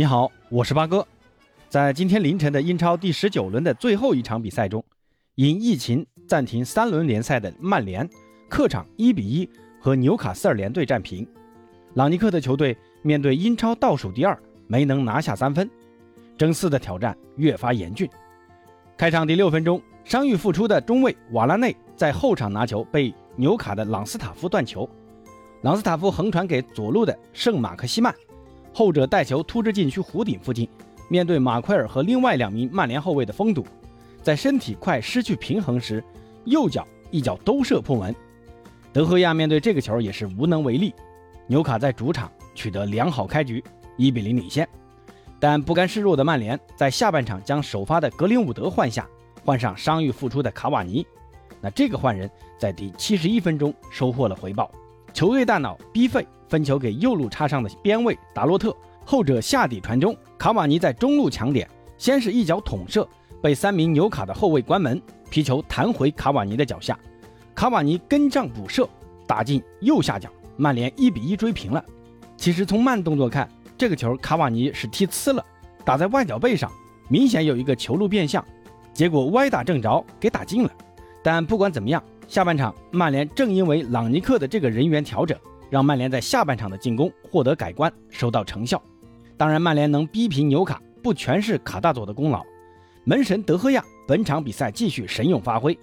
你好，我是八哥。在今天凌晨的英超第十九轮的最后一场比赛中，因疫情暂停三轮联赛的曼联客场一比一和纽卡斯尔联队战平。朗尼克的球队面对英超倒数第二，没能拿下三分，争四的挑战越发严峻。开场第六分钟，伤愈复出的中卫瓦拉内在后场拿球被纽卡的朗斯塔夫断球，朗斯塔夫横传给左路的圣马克西曼。后者带球突至禁区弧顶附近，面对马奎尔和另外两名曼联后卫的封堵，在身体快失去平衡时，右脚一脚兜射破门。德赫亚面对这个球也是无能为力。纽卡在主场取得良好开局，一比零领先。但不甘示弱的曼联在下半场将首发的格林伍德换下，换上伤愈复出的卡瓦尼。那这个换人在第七十一分钟收获了回报，球队大脑逼费。分球给右路插上的边卫达洛特，后者下底传中，卡瓦尼在中路抢点，先是一脚捅射，被三名纽卡的后卫关门，皮球弹回卡瓦尼的脚下，卡瓦尼跟上补射，打进右下角，曼联一比一追平了。其实从慢动作看，这个球卡瓦尼是踢呲了，打在外脚背上，明显有一个球路变向，结果歪打正着给打进了。但不管怎么样，下半场曼联正因为朗尼克的这个人员调整。让曼联在下半场的进攻获得改观，收到成效。当然，曼联能逼平纽卡，不全是卡大佐的功劳。门神德赫亚本场比赛继续神勇发挥，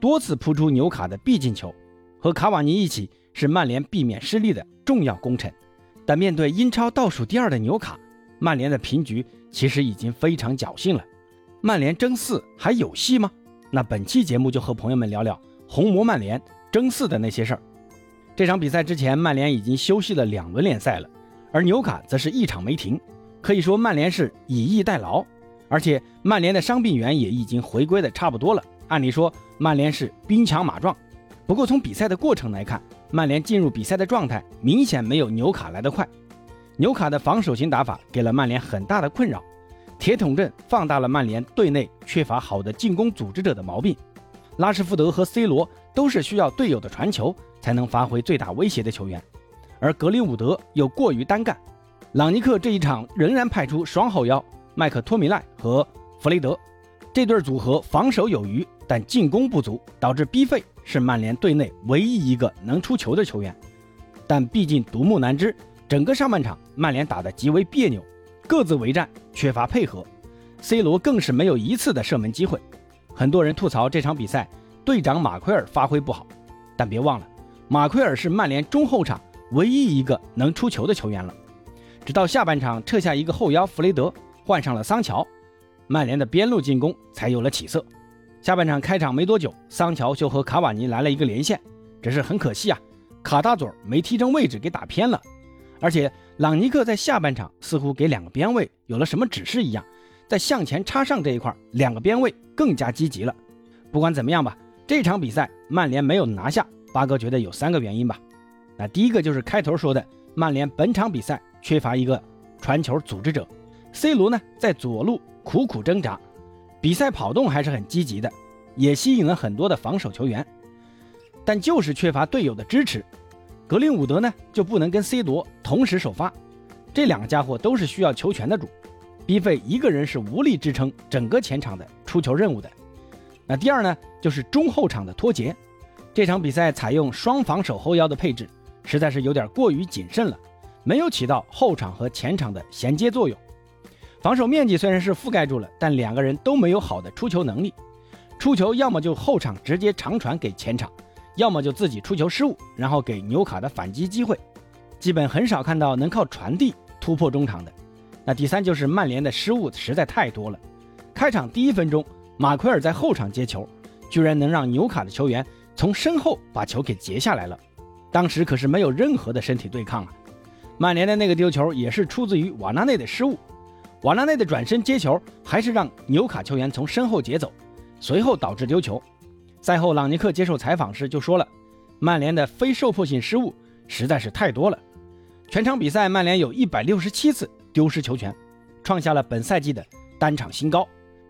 多次扑出纽卡的必进球，和卡瓦尼一起是曼联避免失利的重要功臣。但面对英超倒数第二的纽卡，曼联的平局其实已经非常侥幸了。曼联争四还有戏吗？那本期节目就和朋友们聊聊红魔曼联争四的那些事儿。这场比赛之前，曼联已经休息了两轮联赛了，而纽卡则是一场没停，可以说曼联是以逸待劳，而且曼联的伤病员也已经回归的差不多了。按理说，曼联是兵强马壮。不过从比赛的过程来看，曼联进入比赛的状态明显没有纽卡来得快。纽卡的防守型打法给了曼联很大的困扰，铁桶阵放大了曼联队内缺乏好的进攻组织者的毛病。拉什福德和 C 罗都是需要队友的传球。才能发挥最大威胁的球员，而格林伍德又过于单干。朗尼克这一场仍然派出双后腰麦克托米奈和弗雷德，这对组合防守有余，但进攻不足，导致 B 费是曼联队内唯一一个能出球的球员。但毕竟独木难支，整个上半场曼联打得极为别扭，各自为战，缺乏配合。C 罗更是没有一次的射门机会。很多人吐槽这场比赛队长马奎尔发挥不好，但别忘了。马奎尔是曼联中后场唯一一个能出球的球员了。直到下半场撤下一个后腰弗雷德，换上了桑乔，曼联的边路进攻才有了起色。下半场开场没多久，桑乔就和卡瓦尼来了一个连线，只是很可惜啊，卡大嘴没踢正位置给打偏了。而且朗尼克在下半场似乎给两个边卫有了什么指示一样，在向前插上这一块，两个边卫更加积极了。不管怎么样吧，这场比赛曼联没有拿下。八哥觉得有三个原因吧，那第一个就是开头说的，曼联本场比赛缺乏一个传球组织者，C 罗呢在左路苦苦挣扎，比赛跑动还是很积极的，也吸引了很多的防守球员，但就是缺乏队友的支持。格林伍德呢就不能跟 C 罗同时首发，这两个家伙都是需要球权的主，B 费一个人是无力支撑整个前场的出球任务的。那第二呢就是中后场的脱节。这场比赛采用双防守后腰的配置，实在是有点过于谨慎了，没有起到后场和前场的衔接作用。防守面积虽然是覆盖住了，但两个人都没有好的出球能力。出球要么就后场直接长传给前场，要么就自己出球失误，然后给纽卡的反击机会。基本很少看到能靠传递突破中场的。那第三就是曼联的失误实在太多了。开场第一分钟，马奎尔在后场接球，居然能让纽卡的球员。从身后把球给截下来了，当时可是没有任何的身体对抗啊！曼联的那个丢球也是出自于瓦纳内的失误，瓦纳内的转身接球还是让纽卡球员从身后截走，随后导致丢球。赛后，朗尼克接受采访时就说了，曼联的非受迫性失误实在是太多了，全场比赛曼联有一百六十七次丢失球权，创下了本赛季的单场新高。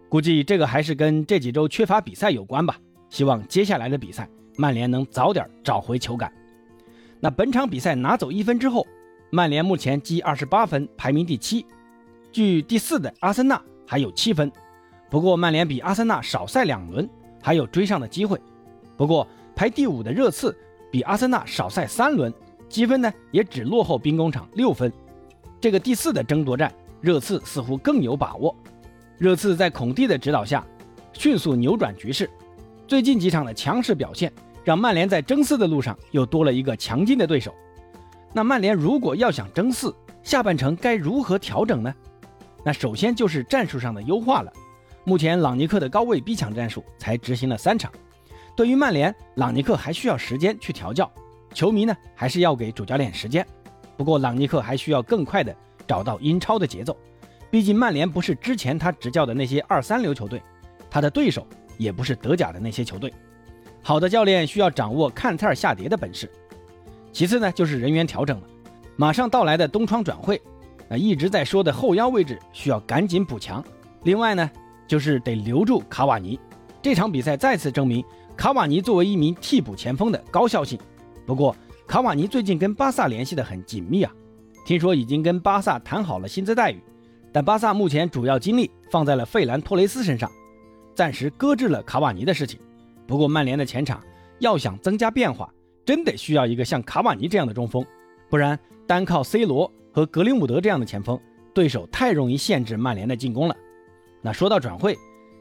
估计这个还是跟这几周缺乏比赛有关吧。希望接下来的比赛。曼联能早点找回球感。那本场比赛拿走一分之后，曼联目前积二十八分，排名第七。距第四的阿森纳还有七分。不过曼联比阿森纳少赛两轮，还有追上的机会。不过排第五的热刺比阿森纳少赛三轮，积分呢也只落后兵工厂六分。这个第四的争夺战，热刺似乎更有把握。热刺在孔蒂的指导下，迅速扭转局势。最近几场的强势表现，让曼联在争四的路上又多了一个强劲的对手。那曼联如果要想争四，下半程该如何调整呢？那首先就是战术上的优化了。目前朗尼克的高位逼抢战术才执行了三场，对于曼联，朗尼克还需要时间去调教，球迷呢还是要给主教练时间。不过朗尼克还需要更快的找到英超的节奏，毕竟曼联不是之前他执教的那些二三流球队，他的对手也不是德甲的那些球队。好的教练需要掌握看菜下碟的本事。其次呢就是人员调整了，马上到来的冬窗转会，那一直在说的后腰位置需要赶紧补强。另外呢。就是得留住卡瓦尼，这场比赛再次证明卡瓦尼作为一名替补前锋的高效性。不过，卡瓦尼最近跟巴萨联系的很紧密啊，听说已经跟巴萨谈好了薪资待遇，但巴萨目前主要精力放在了费兰托雷斯身上，暂时搁置了卡瓦尼的事情。不过，曼联的前场要想增加变化，真得需要一个像卡瓦尼这样的中锋，不然单靠 C 罗和格林伍德这样的前锋，对手太容易限制曼联的进攻了。那说到转会，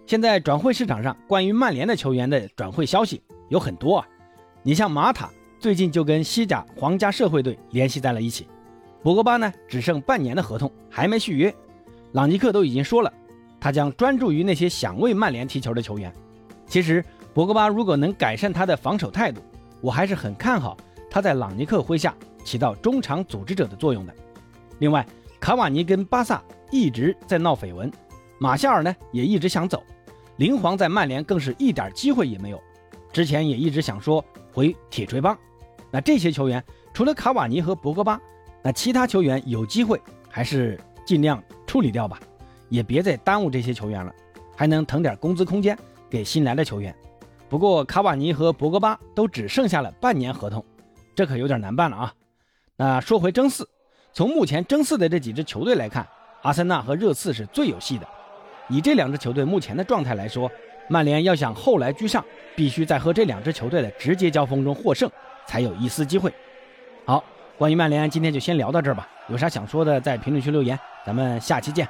现在转会市场上关于曼联的球员的转会消息有很多啊。你像马塔最近就跟西甲皇家社会队联系在了一起，博格巴呢只剩半年的合同还没续约，朗尼克都已经说了，他将专注于那些想为曼联踢球的球员。其实博格巴如果能改善他的防守态度，我还是很看好他在朗尼克麾下起到中场组织者的作用的。另外，卡瓦尼跟巴萨一直在闹绯闻。马夏尔呢也一直想走，林皇在曼联更是一点机会也没有，之前也一直想说回铁锤帮。那这些球员除了卡瓦尼和博格巴，那其他球员有机会还是尽量处理掉吧，也别再耽误这些球员了，还能腾点工资空间给新来的球员。不过卡瓦尼和博格巴都只剩下了半年合同，这可有点难办了啊。那说回争四，从目前争四的这几支球队来看，阿森纳和热刺是最有戏的。以这两支球队目前的状态来说，曼联要想后来居上，必须在和这两支球队的直接交锋中获胜，才有一丝机会。好，关于曼联，今天就先聊到这儿吧。有啥想说的，在评论区留言。咱们下期见。